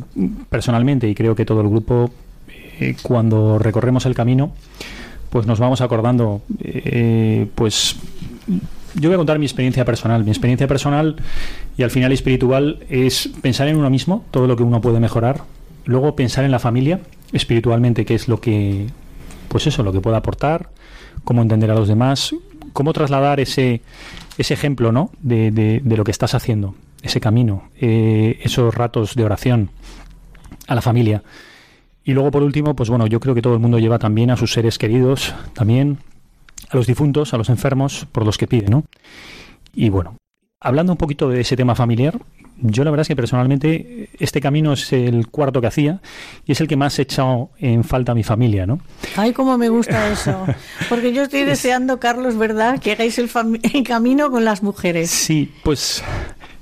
personalmente, y creo que todo el grupo, eh, cuando recorremos el camino, pues nos vamos acordando, eh, pues yo voy a contar mi experiencia personal. Mi experiencia personal y al final espiritual es pensar en uno mismo, todo lo que uno puede mejorar, luego pensar en la familia, espiritualmente, qué es lo que pues eso, lo que pueda aportar, cómo entender a los demás, cómo trasladar ese, ese ejemplo ¿no? de, de, lo que estás haciendo, ese camino, eh, esos ratos de oración a la familia. Y luego, por último, pues bueno, yo creo que todo el mundo lleva también a sus seres queridos, también a los difuntos, a los enfermos, por los que pide, ¿no? Y bueno, hablando un poquito de ese tema familiar, yo la verdad es que personalmente este camino es el cuarto que hacía y es el que más he echado en falta a mi familia, ¿no? Ay, cómo me gusta eso. Porque yo estoy deseando, Carlos, ¿verdad? Que hagáis el, camino con las mujeres. Sí, pues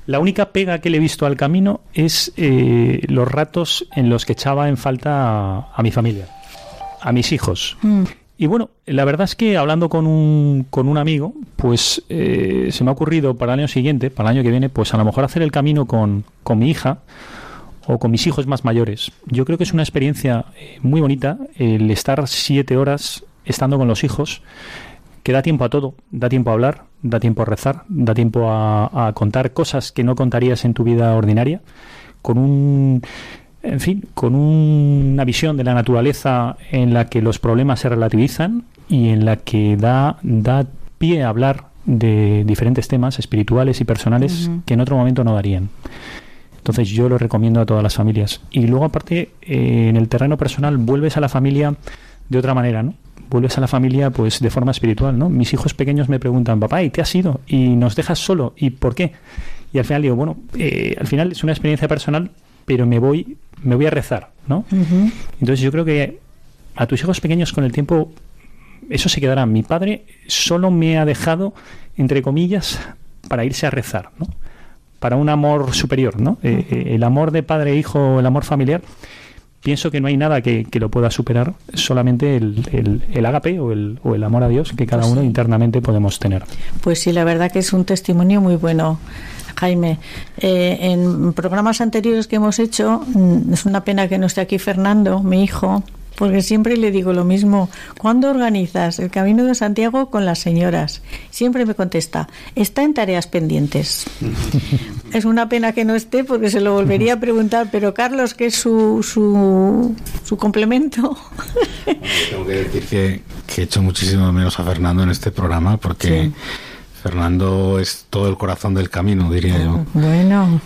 la única pega que le he visto al camino es eh, los ratos en los que echaba en falta a, mi familia, a mis hijos. Mm. Y bueno, la verdad es que hablando con un, con un amigo, pues eh, se me ha ocurrido para el año siguiente, para el año que viene, pues a lo mejor hacer el camino con, con mi hija o con mis hijos más mayores. Yo creo que es una experiencia eh, muy bonita el estar siete horas estando con los hijos, que da tiempo a todo, da tiempo a hablar, da tiempo a rezar, da tiempo a contar cosas que no contarías en tu vida ordinaria, con un en fin, con una visión de la naturaleza en la que los problemas se relativizan y en la que da, da pie a hablar de diferentes temas espirituales y personales que en otro momento no darían. Entonces yo lo recomiendo a todas las familias. Y luego aparte, eh, en el terreno personal, vuelves a la familia de otra manera, ¿no? Vuelves a la familia pues de forma espiritual, ¿no? Mis hijos pequeños me preguntan, papá, ¿y te has ido? ¿Y nos dejas solo? ¿Y por qué? Y al final digo, bueno, eh, al final es una experiencia personal, pero me voy me voy a rezar, ¿no? Entonces yo creo que a tus hijos pequeños con el tiempo eso se quedará. Mi padre solo me ha dejado, entre comillas, para irse a rezar, ¿no? Para un amor superior, ¿no? Eh, eh, el amor de padre e hijo, el amor familiar, pienso que no hay nada que, lo pueda superar, solamente el, el, el agape o el, o el, amor a Dios que cada pues uno internamente podemos tener. Pues sí, la verdad que es un testimonio muy bueno. Jaime, eh, en programas anteriores que hemos hecho, mm, es una pena que no esté aquí Fernando, mi hijo, porque siempre le digo lo mismo. ¿Cuándo organizas el Camino de Santiago con las señoras? Siempre me contesta, está en tareas pendientes. es una pena que no esté porque se lo volvería a preguntar, pero Carlos, ¿qué es su, su, su complemento? Tengo que decir que, he hecho muchísimo menos a Fernando en este programa porque... Fernando es todo el corazón del camino, diría yo. Bueno.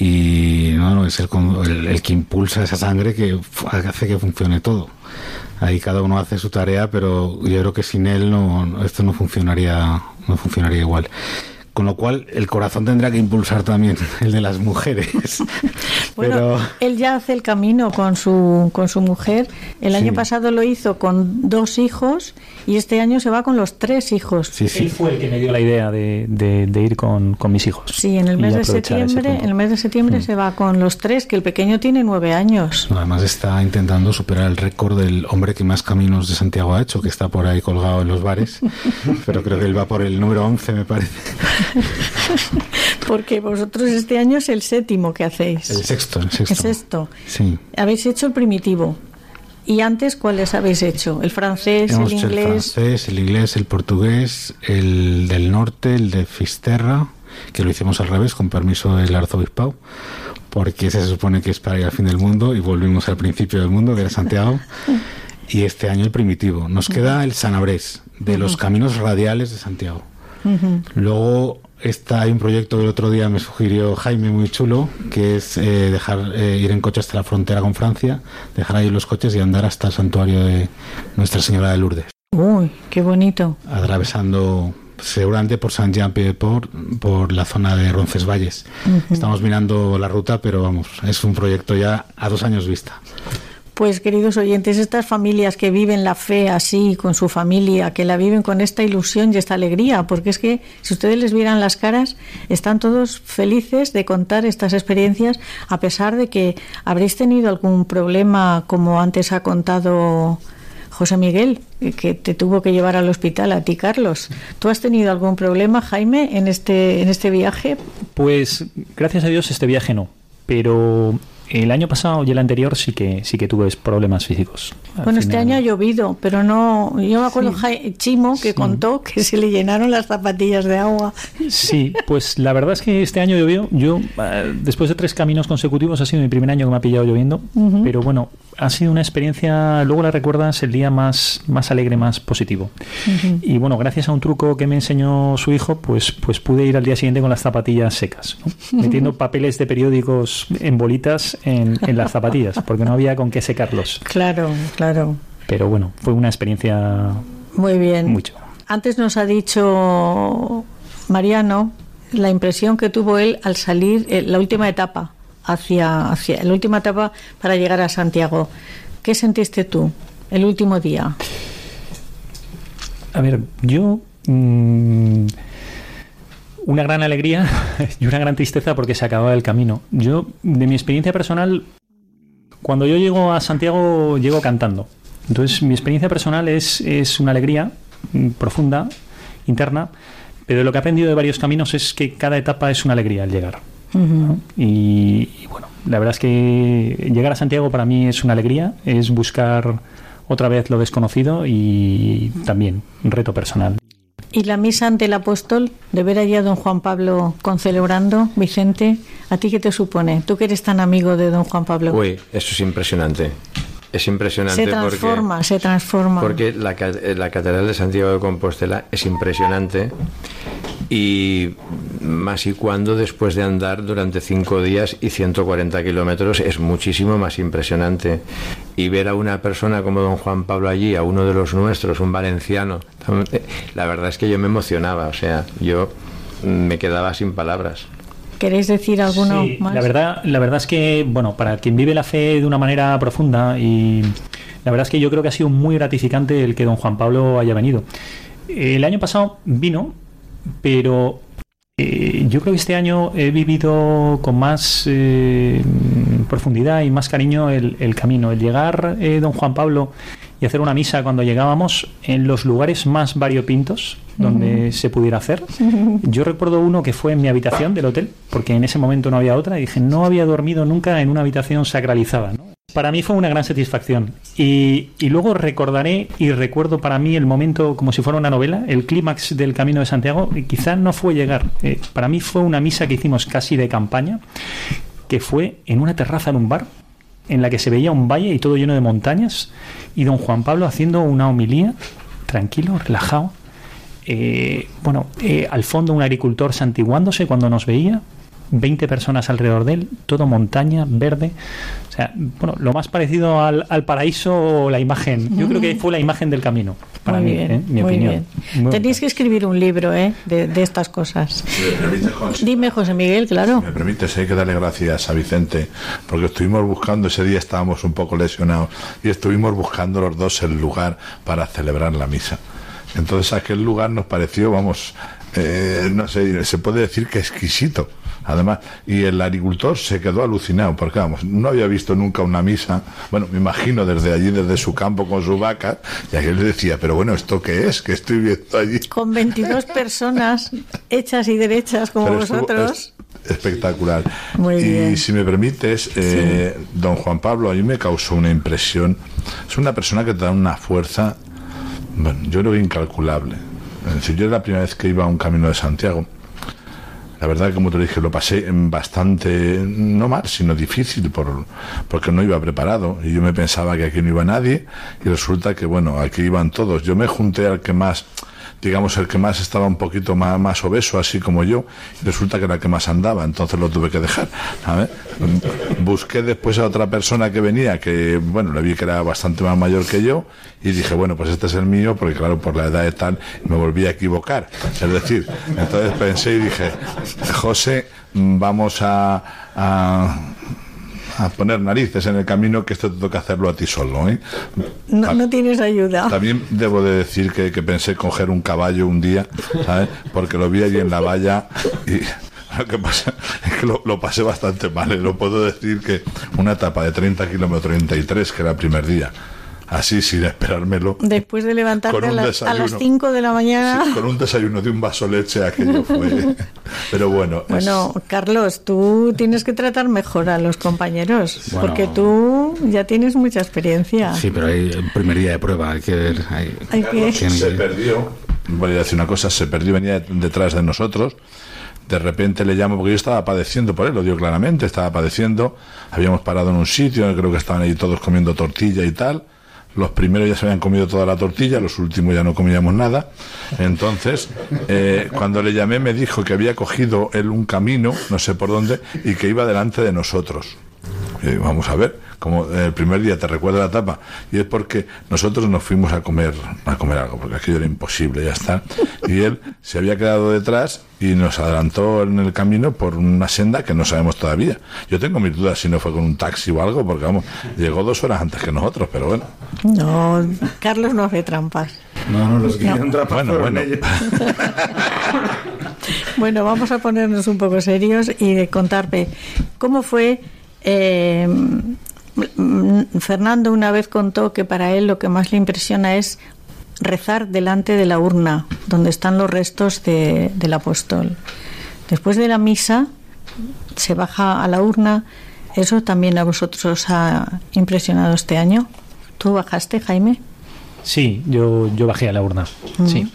Y no, es el, el, que impulsa esa sangre que hace que funcione todo. Ahí cada uno hace su tarea, pero yo creo que sin él no, esto no funcionaría, no funcionaría igual. Con lo cual, el corazón tendrá que impulsar también el de las mujeres. bueno, él ya hace el camino con su, con su mujer. El año pasado lo hizo con dos hijos y este año se va con los tres hijos. Sí, sí. Él fue el que me dio la idea de, de, ir con, con, mis hijos. Sí, en el mes de septiembre, en el mes de septiembre mm. se va con los tres, que el pequeño tiene nueve años. Además está intentando superar el récord del hombre que más caminos de Santiago ha hecho, que está por ahí colgado en los bares. Pero creo que él va por el número once, me parece. Porque vosotros este año es el séptimo que hacéis. El sexto, el sexto. El sexto. Sí. Habéis hecho el primitivo. ¿Y antes cuáles habéis hecho? ¿El francés, el inglés? el francés, el inglés, el portugués, el del norte, el de Fisterra, que lo hicimos al revés, con permiso del arzobispado, porque se supone que es para ir al fin del mundo y volvimos al principio del mundo, que era Santiago. y este año el primitivo. Nos queda el Sanabrés, de los caminos radiales de Santiago. Luego está, hay un proyecto que el otro día me sugirió Jaime muy chulo, que es eh, dejar eh, ir en coche hasta la frontera con Francia, dejar ahí los coches y andar hasta el santuario de Nuestra Señora de Lourdes. Uy, qué bonito. Atravesando seguramente por San Jean Pied-de-Port, por la zona de Roncesvalles. Estamos mirando la ruta, pero vamos, es un proyecto ya a dos años vista. Pues queridos oyentes, estas familias que viven la fe así con su familia, que la viven con esta ilusión y esta alegría, porque es que si ustedes les vieran las caras, están todos felices de contar estas experiencias, a pesar de que habréis tenido algún problema, como antes ha contado José Miguel, que te tuvo que llevar al hospital a ti, Carlos. ¿Tú has tenido algún problema, Jaime, en este, en este viaje? Pues gracias a Dios este viaje no, pero el año pasado y el anterior sí que sí que tuve problemas físicos. bueno, este año ha llovido, pero no. Yo me acuerdo Chimo que contó que se le llenaron las zapatillas de agua. Sí, pues la verdad es que este año llovió. Yo eh, después de tres caminos consecutivos ha sido mi primer año que me ha pillado lloviendo, pero bueno, ha sido una experiencia. Luego la recuerdas el día más más alegre, más positivo. Y bueno, gracias a un truco que me enseñó su hijo, pues pues pude ir al día siguiente con las zapatillas secas, metiendo papeles de periódicos en bolitas en, las zapatillas, porque no había con qué secarlos. Claro, claro. Pero bueno, fue una experiencia muy bien. Mucho. Antes nos ha dicho Mariano la impresión que tuvo él al salir eh, la última etapa hacia, hacia la última etapa para llegar a Santiago. ¿Qué sentiste tú el último día? A ver, yo mm, una gran alegría y una gran tristeza porque se acababa el camino. Yo, de mi experiencia personal, cuando yo llego a Santiago, llego cantando. Entonces, mi experiencia personal es, es una alegría mm, profunda, interna, pero lo que he aprendido de varios caminos es que cada etapa es una alegría al llegar. Y, y, bueno, la verdad es que llegar a Santiago para mí es una alegría, es buscar otra vez lo desconocido y también un reto personal. ¿Y la misa ante el apóstol, de ver allá a don Juan Pablo concelebrando, Vicente, a ti qué te supone? Tú que eres tan amigo de don Juan Pablo. Uy, eso es impresionante. Es impresionante. Se transforma, se transforma. Porque la, la Catedral de Santiago de Compostela es impresionante y más y cuando después de andar durante cinco días y 140 kilómetros es muchísimo más impresionante. Y ver a una persona como don Juan Pablo allí, a uno de los nuestros, un valenciano, la verdad es que yo me emocionaba, o sea, yo me quedaba sin palabras. ¿Queréis decir alguno más? La verdad, la verdad es que, bueno, para quien vive la fe de una manera profunda y la verdad es que yo creo que ha sido muy gratificante el que don Juan Pablo haya venido. El año pasado vino, pero eh, yo creo que este año he vivido con más eh, profundidad y más cariño el, camino. El llegar, eh, don Juan Pablo, y hacer una misa cuando llegábamos en los lugares más variopintos donde se pudiera hacer. Yo recuerdo uno que fue en mi habitación del hotel, porque en ese momento no había otra, y dije, no había dormido nunca en una habitación sacralizada. ¿no? Para mí fue una gran satisfacción. Y, luego recordaré y recuerdo para mí el momento como si fuera una novela, el clímax del Camino de Santiago. Y quizá no fue llegar. Eh, para mí fue una misa que hicimos casi de campaña, que fue en una terraza en un bar, en la que se veía un valle y todo lleno de montañas, y don Juan Pablo haciendo una homilía, tranquilo, relajado. Eh, bueno, eh, al fondo un agricultor santiguándose cuando nos veía, 20 personas alrededor de él, todo montaña, verde. O sea, bueno, lo más parecido al, paraíso, la imagen. Yo creo que fue la imagen del camino, para mí, ¿eh? mi opinión. Tenéis que escribir un libro ¿eh? de, estas cosas. Dime, José Miguel, claro. me permite, hay que darle gracias a Vicente, porque estuvimos buscando, ese día estábamos un poco lesionados, y estuvimos buscando los dos el lugar para celebrar la misa. Entonces aquel lugar nos pareció, vamos, eh, no sé, se puede decir que exquisito Además, y el agricultor se quedó alucinado, porque vamos, no había visto nunca una misa, bueno, me imagino desde allí, desde su campo con su vaca, y aquel le decía, pero bueno, ¿esto qué es? que estoy viendo allí? Con 22 personas hechas y derechas como vosotros. espectacular. y si me permites, eh, don Juan Pablo, a mí me causó una impresión. Es una persona que te da una fuerza, bueno, yo creo incalculable. Es decir, yo era la primera vez que iba a un camino de Santiago la verdad que como te dije lo pasé bastante no mal sino difícil por, porque no iba preparado y yo me pensaba que aquí no iba nadie y resulta que bueno aquí iban todos yo me junté al que más digamos, el que más estaba un poquito más, más obeso, así como yo, y resulta que era el que más andaba, entonces lo tuve que dejar. Busqué después a otra persona que venía, que, bueno, le vi que era bastante más mayor que yo, y dije, bueno, pues este es el mío, porque claro, por la edad de tal, me volví a equivocar. Es decir, entonces pensé y dije, José, vamos a a poner narices en el camino que esto te toca hacerlo a ti solo. ¿eh? No, tienes ayuda. También debo de decir que, pensé coger un caballo un día, ¿sabes? porque lo vi allí en la valla y lo que pasa es que lo, pasé bastante mal. ¿eh? Lo puedo decir que una etapa de 30 kilómetros 33, que era el primer día, así sin esperármelo. Después de levantarte a, las, a las 5 de la mañana. con un desayuno de un vaso de leche, aquello fue. Pero bueno. Bueno, Carlos, tú tienes que tratar mejor a los compañeros, porque tú ya tienes mucha experiencia. Sí, pero hay el primer día de prueba, hay que ver. Hay, que... Se perdió, voy a decir una cosa, se perdió, venía detrás de nosotros de repente le llamo porque yo estaba padeciendo por él, lo digo claramente, estaba padeciendo, habíamos parado en un sitio, creo que estaban ahí todos comiendo tortilla y tal, los primeros ya se habían comido toda la tortilla, los últimos ya no comíamos nada. Entonces, eh, cuando le llamé me dijo que había cogido él un camino, no sé por dónde, y que iba delante de nosotros. vamos a ver, como el primer día te recuerda la etapa, y es porque nosotros nos fuimos a comer, a comer algo, porque aquello era imposible, ya está. Y él se había quedado detrás y nos adelantó en el camino por una senda que no sabemos todavía. Yo tengo mis dudas si no fue con un taxi o algo, porque vamos, llegó dos horas antes que nosotros, pero bueno. No, Carlos no hace trampas. No, no, los que no. trampas bueno, bueno. bueno, vamos a ponernos un poco serios y de contarme cómo fue eh, Fernando una vez contó que para él lo que más le impresiona es rezar delante de la urna donde están los restos del apóstol. Después de la misa se baja a la urna. ¿Eso también a vosotros os ha impresionado este año? ¿Tú bajaste, Jaime? Sí, yo, yo bajé a la urna. Mm. Sí.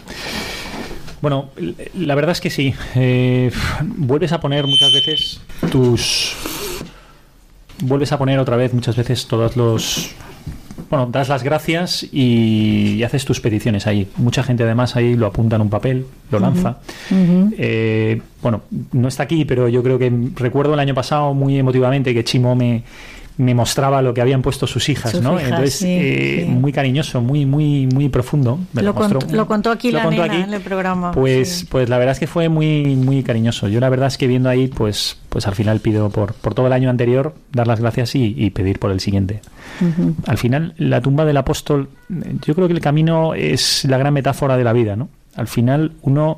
Bueno, la verdad es que sí. Eh, vuelves a poner muchas veces tus vuelves a poner otra vez muchas veces todos los bueno, das las gracias y, haces tus peticiones ahí. Mucha gente además ahí lo apunta en un papel, lo lanza. Eh, bueno, no está aquí, pero yo creo que recuerdo el año pasado muy emotivamente que Chimo me, me mostraba lo que habían puesto sus hijas, ¿no? Entonces, eh, muy cariñoso, muy, muy, muy profundo. lo, contó, aquí la nena en el programa. Pues, pues la verdad es que fue muy, muy cariñoso. Yo la verdad es que viendo ahí, pues, pues al final pido por, por todo el año anterior dar las gracias y, pedir por el siguiente. Al final, la tumba del apóstol, yo creo que el camino es la gran metáfora de la vida, ¿no? Al final, uno,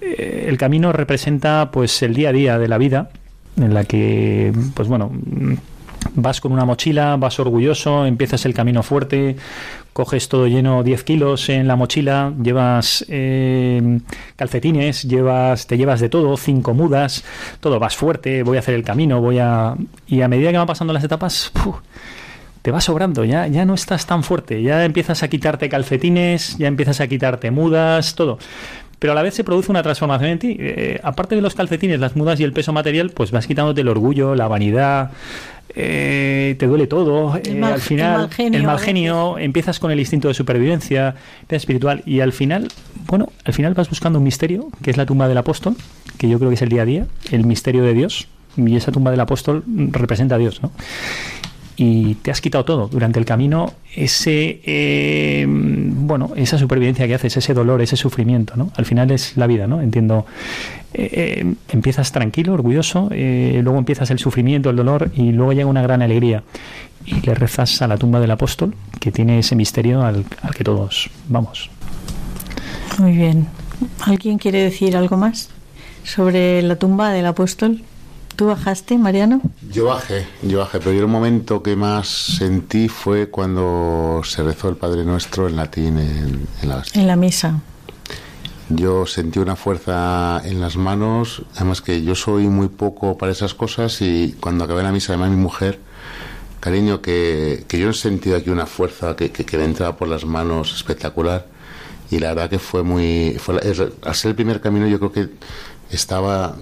eh, el camino representa, pues, el día a día de la vida en la que, pues bueno vas con una mochila, vas orgulloso, empiezas el camino fuerte, coges todo lleno 10 kilos en la mochila, llevas eh, calcetines, llevas, te llevas de todo, cinco mudas, todo, vas fuerte, voy a hacer el camino, voy a... Y a medida que van pasando las etapas, te va sobrando, ya, ya no estás tan fuerte, ya empiezas a quitarte calcetines, ya empiezas a quitarte mudas, todo pero a la vez se produce una transformación en ti. Eh, aparte de los calcetines, las mudas y el peso material, pues vas quitándote el orgullo, la vanidad, eh, te duele todo. Eh, al final, el mal genio, empiezas con el instinto de supervivencia espiritual y al final, bueno, al final vas buscando un misterio, que es la tumba del apóstol, que yo creo que es el día a día, el misterio de Dios. Y esa tumba del apóstol representa a Dios, ¿no? Y te has quitado todo durante el camino ese eh, bueno esa supervivencia que haces ese dolor ese sufrimiento no al final es la vida no entiendo. Eh, eh, empiezas tranquilo orgulloso luego empiezas el sufrimiento el dolor y luego llega una gran alegría. Y le rezas a la tumba del apóstol que tiene ese misterio al, al que todos vamos. Muy bien. Alguien quiere decir algo más sobre la tumba del apóstol ¿Tú bajaste, Mariano? Yo bajé, yo bajé, pero yo el momento que más sentí fue cuando se rezó el Padre Nuestro en latín en, la En la misa. Yo sentí una fuerza en las manos, además que yo soy muy poco para esas cosas y cuando acabé la misa, además mi mujer, cariño, que, que yo he sentido aquí una fuerza que, que, me entraba por las manos espectacular y la verdad que fue muy... Fue, al ser el primer camino yo creo que estaba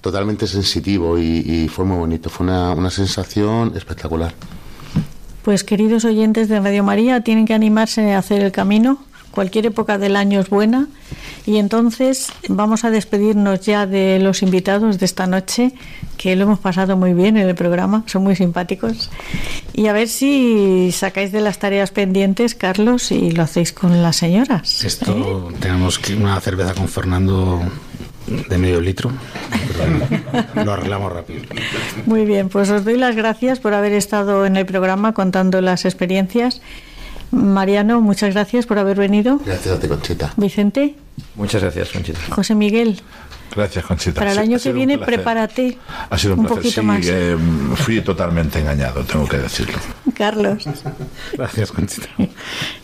totalmente sensitivo y, fue muy bonito. Fue una, una, sensación espectacular. Pues queridos oyentes de Radio María, tienen que animarse a hacer el camino. Cualquier época del año es buena. Y entonces vamos a despedirnos ya de los invitados de esta noche, que lo hemos pasado muy bien en el programa, son muy simpáticos. Y a ver si sacáis de las tareas pendientes, Carlos, y lo hacéis con las señoras. Esto ¿eh? tenemos que una cerveza con Fernando de medio litro. Lo arreglamos rápido. Muy bien, pues os doy las gracias por haber estado en el programa contando las experiencias. Mariano, muchas gracias por haber venido. Gracias a ti, Conchita. Vicente. Muchas gracias, Conchita. José Miguel. Gracias, Conchita. Para el año que viene, prepárate. Ha sido un, poquito más. fui totalmente engañado, tengo que decirlo. Carlos. Gracias, Conchita.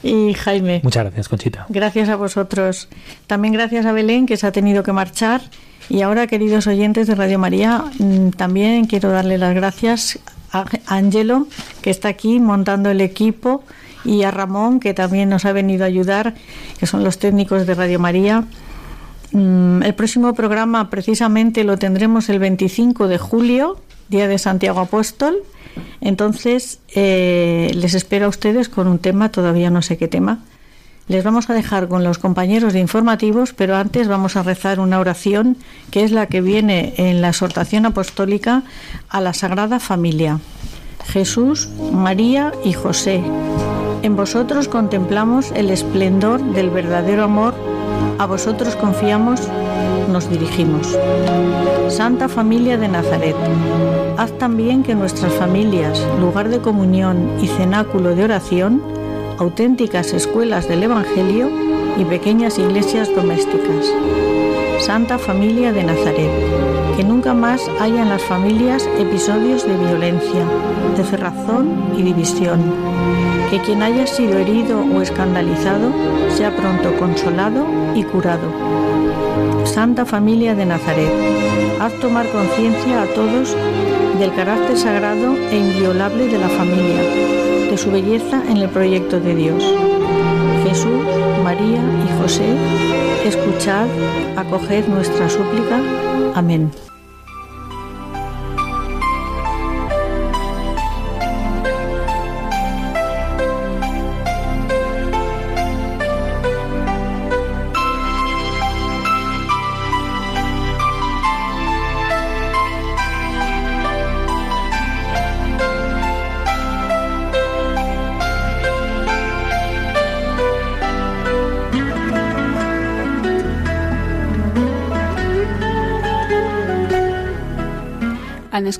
Y Jaime. Muchas gracias, Conchita. Gracias a vosotros. También gracias a Belén, que se ha tenido que marchar. Y ahora, queridos oyentes de Radio María, mm, también quiero darle las gracias a Angelo, que está aquí montando el equipo, y a Ramón, que también nos ha venido a ayudar, que son los técnicos de Radio María. Mm, El próximo programa precisamente lo tendremos el 25 de julio, Día de Santiago Apóstol. Entonces, eh, les espero a ustedes con un tema, todavía no sé qué tema. Les vamos a dejar con los compañeros de informativos, pero antes vamos a rezar una oración que es la que viene en la exhortación apostólica a la Sagrada Familia. Jesús, María y José. En vosotros contemplamos el esplendor del verdadero amor, a vosotros confiamos, nos dirigimos. Santa Familia de Nazaret, haz también que nuestras familias, lugar de comunión y cenáculo de oración, auténticas escuelas del Evangelio y pequeñas iglesias domésticas. Santa Familia de Nazaret, que nunca más haya en las familias episodios de violencia, de cerrazón y división. Que quien haya sido herido o escandalizado sea pronto consolado y curado. Santa Familia de Nazaret, haz tomar conciencia a todos del carácter sagrado e inviolable de la familia, de su belleza en el proyecto de Dios. Jesús, María y José, escuchad, acoged nuestra súplica. Amén.